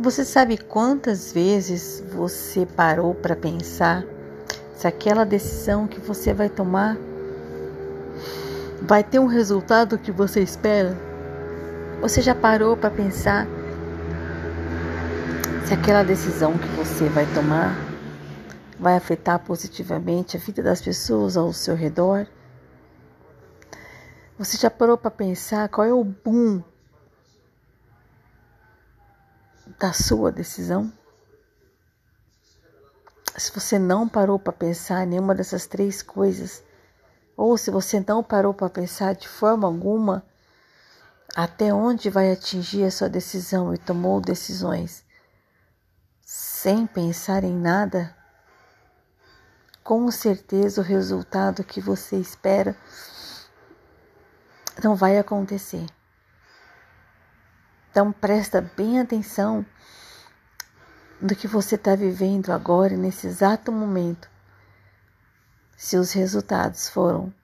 Você sabe quantas vezes você parou para pensar se aquela decisão que você vai tomar vai ter um resultado que você espera? Você já parou para pensar se aquela decisão que você vai tomar vai afetar positivamente a vida das pessoas ao seu redor? Você já parou para pensar qual é o boom da sua decisão? Se você não parou para pensar em nenhuma dessas três coisas, ou se você não parou para pensar de forma alguma até onde vai atingir a sua decisão e tomou decisões sem pensar em nada, com certeza o resultado que você espera não vai acontecer. Então presta bem atenção do que você está vivendo agora, nesse exato momento. Se os resultados foram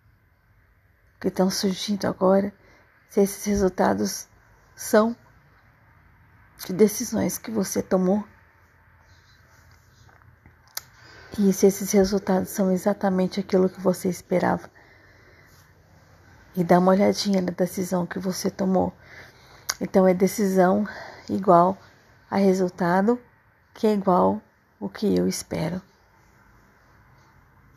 que estão surgindo agora, se esses resultados são de decisões que você tomou. E se esses resultados são exatamente aquilo que você esperava. E dá uma olhadinha na decisão que você tomou. Então é decisão igual a resultado que é igual o que eu espero.